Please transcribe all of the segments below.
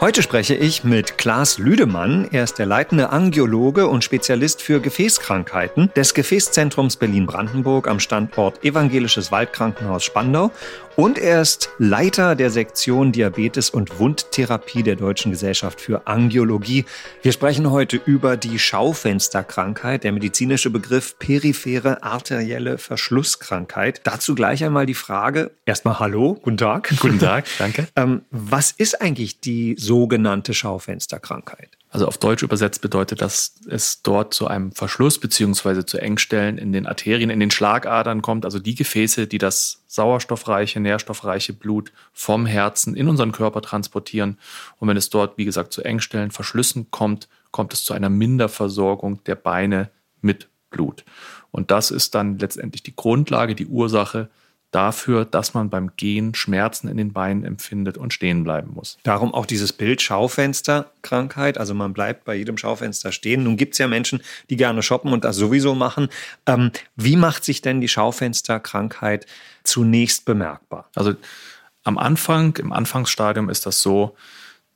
Heute spreche ich mit Klaas Lüdemann. Er ist der leitende Angiologe und Spezialist für Gefäßkrankheiten des Gefäßzentrums Berlin-Brandenburg am Standort Evangelisches Waldkrankenhaus Spandau und er ist Leiter der Sektion Diabetes und Wundtherapie der Deutschen Gesellschaft für Angiologie. Wir sprechen heute über die Schaufensterkrankheit, der medizinische Begriff periphere arterielle Verschlusskrankheit. Dazu gleich einmal die Frage, erstmal Hallo, guten Tag. Guten Tag, danke. ähm, was ist eigentlich die sogenannte Schaufensterkrankheit? Also auf Deutsch übersetzt bedeutet das, es dort zu einem Verschluss beziehungsweise zu Engstellen in den Arterien, in den Schlagadern kommt, also die Gefäße, die das sauerstoffreiche, nährstoffreiche Blut vom Herzen in unseren Körper transportieren. Und wenn es dort, wie gesagt, zu Engstellen, Verschlüssen kommt, kommt es zu einer Minderversorgung der Beine mit Blut. Und das ist dann letztendlich die Grundlage, die Ursache dafür, dass man beim Gehen Schmerzen in den Beinen empfindet und stehen bleiben muss. Darum auch dieses Bild Schaufensterkrankheit. Also man bleibt bei jedem Schaufenster stehen. Nun gibt es ja Menschen, die gerne shoppen und das sowieso machen. Ähm, wie macht sich denn die Schaufensterkrankheit zunächst bemerkbar? Also am Anfang, im Anfangsstadium ist das so,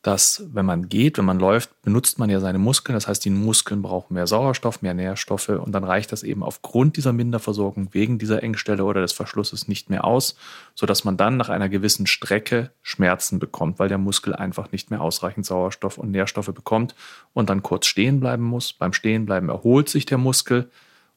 dass wenn man geht, wenn man läuft, benutzt man ja seine Muskeln. Das heißt, die Muskeln brauchen mehr Sauerstoff, mehr Nährstoffe und dann reicht das eben aufgrund dieser Minderversorgung wegen dieser Engstelle oder des Verschlusses nicht mehr aus, sodass man dann nach einer gewissen Strecke Schmerzen bekommt, weil der Muskel einfach nicht mehr ausreichend Sauerstoff und Nährstoffe bekommt und dann kurz stehen bleiben muss. Beim Stehenbleiben erholt sich der Muskel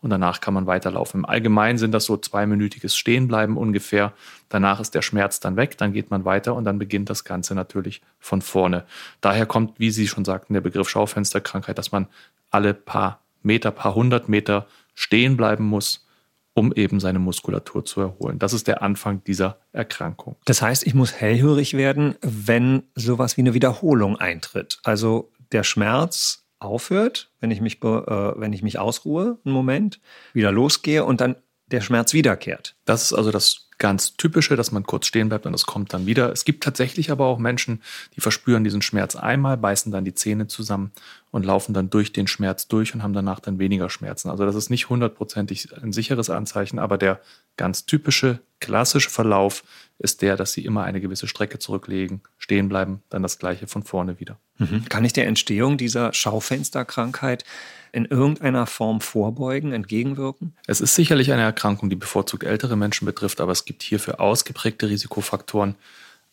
und danach kann man weiterlaufen. Im Allgemeinen sind das so zweiminütiges Stehenbleiben ungefähr. Danach ist der Schmerz dann weg, dann geht man weiter und dann beginnt das Ganze natürlich von vorne. Daher kommt, wie Sie schon sagten, der Begriff Schaufensterkrankheit, dass man alle paar Meter, paar hundert Meter stehen bleiben muss, um eben seine Muskulatur zu erholen. Das ist der Anfang dieser Erkrankung. Das heißt, ich muss hellhörig werden, wenn sowas wie eine Wiederholung eintritt. Also der Schmerz aufhört, wenn ich mich, äh, wenn ich mich ausruhe, einen Moment, wieder losgehe und dann der Schmerz wiederkehrt. Das ist also das ganz typische, dass man kurz stehen bleibt und es kommt dann wieder. Es gibt tatsächlich aber auch Menschen, die verspüren diesen Schmerz einmal, beißen dann die Zähne zusammen und laufen dann durch den Schmerz durch und haben danach dann weniger Schmerzen. Also das ist nicht hundertprozentig ein sicheres Anzeichen, aber der ganz typische, klassische Verlauf ist der, dass sie immer eine gewisse Strecke zurücklegen, stehen bleiben, dann das gleiche von vorne wieder. Mhm. Kann ich der Entstehung dieser Schaufensterkrankheit in irgendeiner Form vorbeugen, entgegenwirken? Es ist sicherlich eine Erkrankung, die bevorzugt ältere Menschen betrifft, aber es gibt hierfür ausgeprägte Risikofaktoren.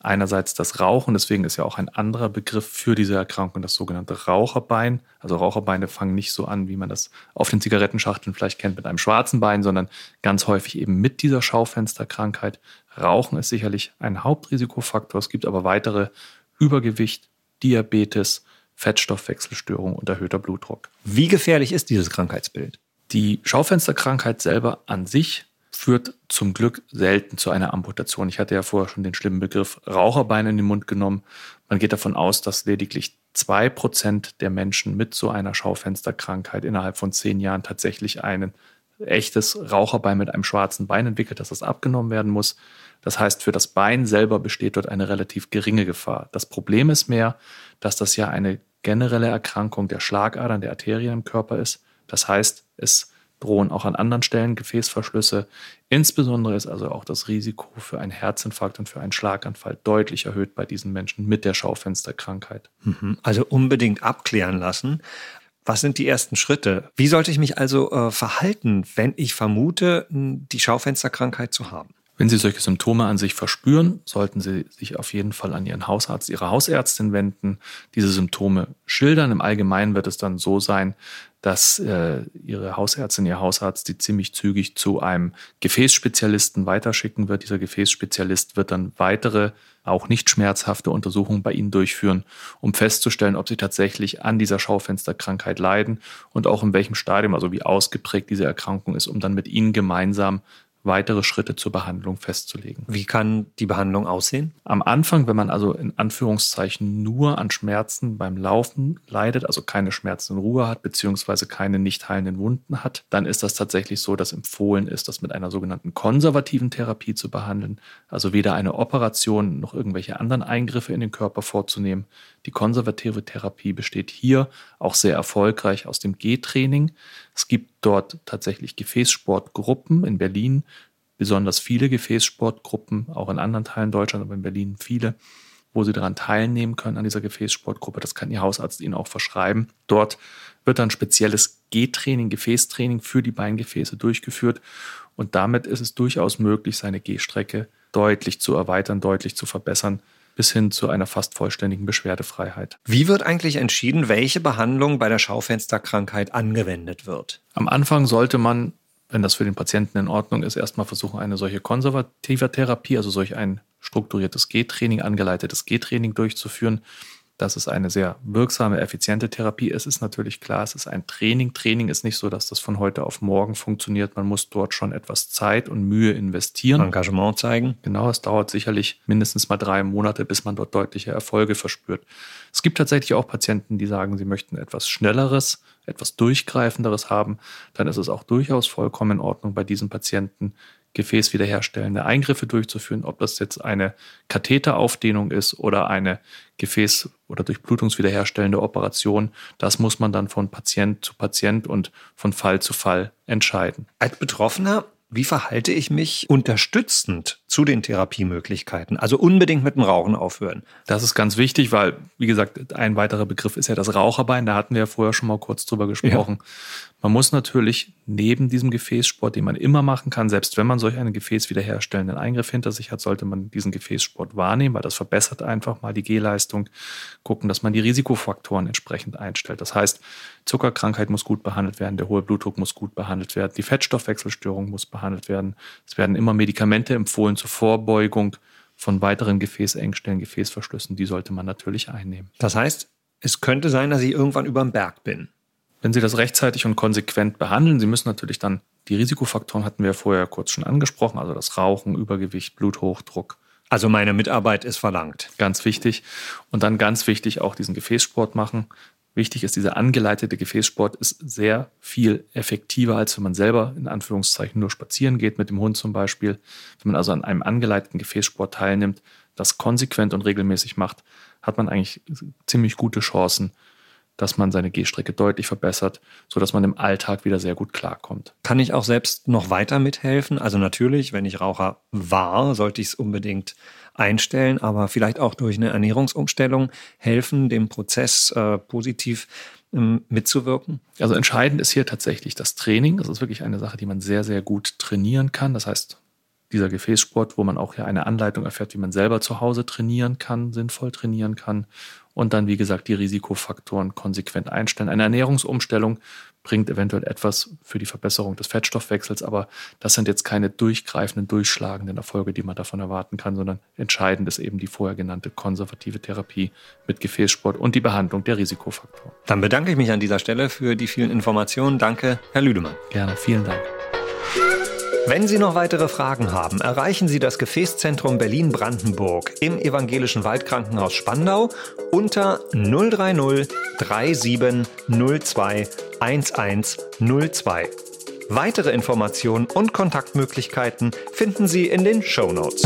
Einerseits das Rauchen, deswegen ist ja auch ein anderer Begriff für diese Erkrankung das sogenannte Raucherbein. Also Raucherbeine fangen nicht so an, wie man das auf den Zigarettenschachteln vielleicht kennt mit einem schwarzen Bein, sondern ganz häufig eben mit dieser Schaufensterkrankheit. Rauchen ist sicherlich ein Hauptrisikofaktor. Es gibt aber weitere Übergewicht, Diabetes, Fettstoffwechselstörung und erhöhter Blutdruck. Wie gefährlich ist dieses Krankheitsbild? Die Schaufensterkrankheit selber an sich führt zum Glück selten zu einer Amputation. Ich hatte ja vorher schon den schlimmen Begriff Raucherbein in den Mund genommen. Man geht davon aus, dass lediglich zwei Prozent der Menschen mit so einer Schaufensterkrankheit innerhalb von zehn Jahren tatsächlich ein echtes Raucherbein mit einem schwarzen Bein entwickelt, dass das abgenommen werden muss. Das heißt, für das Bein selber besteht dort eine relativ geringe Gefahr. Das Problem ist mehr, dass das ja eine generelle Erkrankung der Schlagadern, der Arterien im Körper ist. Das heißt, es drohen auch an anderen Stellen Gefäßverschlüsse. Insbesondere ist also auch das Risiko für einen Herzinfarkt und für einen Schlaganfall deutlich erhöht bei diesen Menschen mit der Schaufensterkrankheit. Mhm. Also unbedingt abklären lassen. Was sind die ersten Schritte? Wie sollte ich mich also äh, verhalten, wenn ich vermute, die Schaufensterkrankheit zu haben? Wenn Sie solche Symptome an sich verspüren, sollten Sie sich auf jeden Fall an Ihren Hausarzt, Ihre Hausärztin wenden, diese Symptome schildern. Im Allgemeinen wird es dann so sein, dass äh, Ihre Hausärztin, Ihr Hausarzt die ziemlich zügig zu einem Gefäßspezialisten weiterschicken wird. Dieser Gefäßspezialist wird dann weitere, auch nicht schmerzhafte Untersuchungen bei Ihnen durchführen, um festzustellen, ob Sie tatsächlich an dieser Schaufensterkrankheit leiden und auch in welchem Stadium, also wie ausgeprägt diese Erkrankung ist, um dann mit Ihnen gemeinsam weitere Schritte zur Behandlung festzulegen. Wie kann die Behandlung aussehen? Am Anfang, wenn man also in Anführungszeichen nur an Schmerzen beim Laufen leidet, also keine Schmerzen in Ruhe hat, beziehungsweise keine nicht heilenden Wunden hat, dann ist das tatsächlich so, dass empfohlen ist, das mit einer sogenannten konservativen Therapie zu behandeln. Also weder eine Operation noch irgendwelche anderen Eingriffe in den Körper vorzunehmen. Die konservative Therapie besteht hier auch sehr erfolgreich aus dem G-Training. Es gibt dort tatsächlich Gefäßsportgruppen in Berlin, besonders viele Gefäßsportgruppen, auch in anderen Teilen Deutschlands, aber in Berlin viele, wo sie daran teilnehmen können an dieser Gefäßsportgruppe. Das kann Ihr Hausarzt Ihnen auch verschreiben. Dort wird dann spezielles G-Training, Gefäßtraining für die Beingefäße durchgeführt und damit ist es durchaus möglich, seine Gehstrecke deutlich zu erweitern, deutlich zu verbessern, bis hin zu einer fast vollständigen Beschwerdefreiheit. Wie wird eigentlich entschieden, welche Behandlung bei der Schaufensterkrankheit angewendet wird? Am Anfang sollte man, wenn das für den Patienten in Ordnung ist, erstmal versuchen, eine solche konservative Therapie, also solch ein strukturiertes G-Training, angeleitetes G-Training durchzuführen. Das ist eine sehr wirksame, effiziente Therapie. Es ist natürlich klar, es ist ein Training. Training ist nicht so, dass das von heute auf morgen funktioniert. Man muss dort schon etwas Zeit und Mühe investieren. Engagement zeigen. Genau, es dauert sicherlich mindestens mal drei Monate, bis man dort deutliche Erfolge verspürt. Es gibt tatsächlich auch Patienten, die sagen, sie möchten etwas Schnelleres, etwas Durchgreifenderes haben. Dann ist es auch durchaus vollkommen in Ordnung, bei diesen Patienten gefäßwiederherstellende Eingriffe durchzuführen, ob das jetzt eine Katheteraufdehnung ist oder eine Gefäß- oder Durchblutungswiederherstellende Operation. Das muss man dann von Patient zu Patient und von Fall zu Fall entscheiden. Als Betroffener wie verhalte ich mich unterstützend zu den Therapiemöglichkeiten? Also unbedingt mit dem Rauchen aufhören. Das ist ganz wichtig, weil, wie gesagt, ein weiterer Begriff ist ja das Raucherbein. Da hatten wir ja vorher schon mal kurz drüber gesprochen. Ja. Man muss natürlich neben diesem Gefäßsport, den man immer machen kann, selbst wenn man solch einen gefäßwiederherstellenden Eingriff hinter sich hat, sollte man diesen Gefäßsport wahrnehmen, weil das verbessert einfach mal die Gehleistung. Gucken, dass man die Risikofaktoren entsprechend einstellt. Das heißt, Zuckerkrankheit muss gut behandelt werden, der hohe Blutdruck muss gut behandelt werden, die Fettstoffwechselstörung muss behandelt werden. Es werden immer Medikamente empfohlen zur Vorbeugung von weiteren Gefäßengstellen, Gefäßverschlüssen. Die sollte man natürlich einnehmen. Das heißt, es könnte sein, dass ich irgendwann über dem Berg bin. Wenn Sie das rechtzeitig und konsequent behandeln, Sie müssen natürlich dann die Risikofaktoren hatten wir vorher kurz schon angesprochen, also das Rauchen, Übergewicht, Bluthochdruck. Also meine Mitarbeit ist verlangt. Ganz wichtig. Und dann ganz wichtig auch diesen Gefäßsport machen. Wichtig ist, dieser angeleitete Gefäßsport ist sehr viel effektiver, als wenn man selber in Anführungszeichen nur spazieren geht, mit dem Hund zum Beispiel. Wenn man also an einem angeleiteten Gefäßsport teilnimmt, das konsequent und regelmäßig macht, hat man eigentlich ziemlich gute Chancen, dass man seine Gehstrecke deutlich verbessert, sodass man im Alltag wieder sehr gut klarkommt. Kann ich auch selbst noch weiter mithelfen? Also natürlich, wenn ich Raucher war, sollte ich es unbedingt einstellen, aber vielleicht auch durch eine Ernährungsumstellung helfen, dem Prozess äh, positiv ähm, mitzuwirken? Also entscheidend ist hier tatsächlich das Training. Das ist wirklich eine Sache, die man sehr, sehr gut trainieren kann. Das heißt, dieser Gefäßsport, wo man auch ja eine Anleitung erfährt, wie man selber zu Hause trainieren kann, sinnvoll trainieren kann. Und dann, wie gesagt, die Risikofaktoren konsequent einstellen. Eine Ernährungsumstellung bringt eventuell etwas für die Verbesserung des Fettstoffwechsels, aber das sind jetzt keine durchgreifenden, durchschlagenden Erfolge, die man davon erwarten kann, sondern entscheidend ist eben die vorher genannte konservative Therapie mit Gefäßsport und die Behandlung der Risikofaktoren. Dann bedanke ich mich an dieser Stelle für die vielen Informationen. Danke, Herr Lüdemann. Gerne, vielen Dank. Wenn Sie noch weitere Fragen haben, erreichen Sie das Gefäßzentrum Berlin-Brandenburg im Evangelischen Waldkrankenhaus Spandau unter 030 3702 1102. Weitere Informationen und Kontaktmöglichkeiten finden Sie in den Show Notes.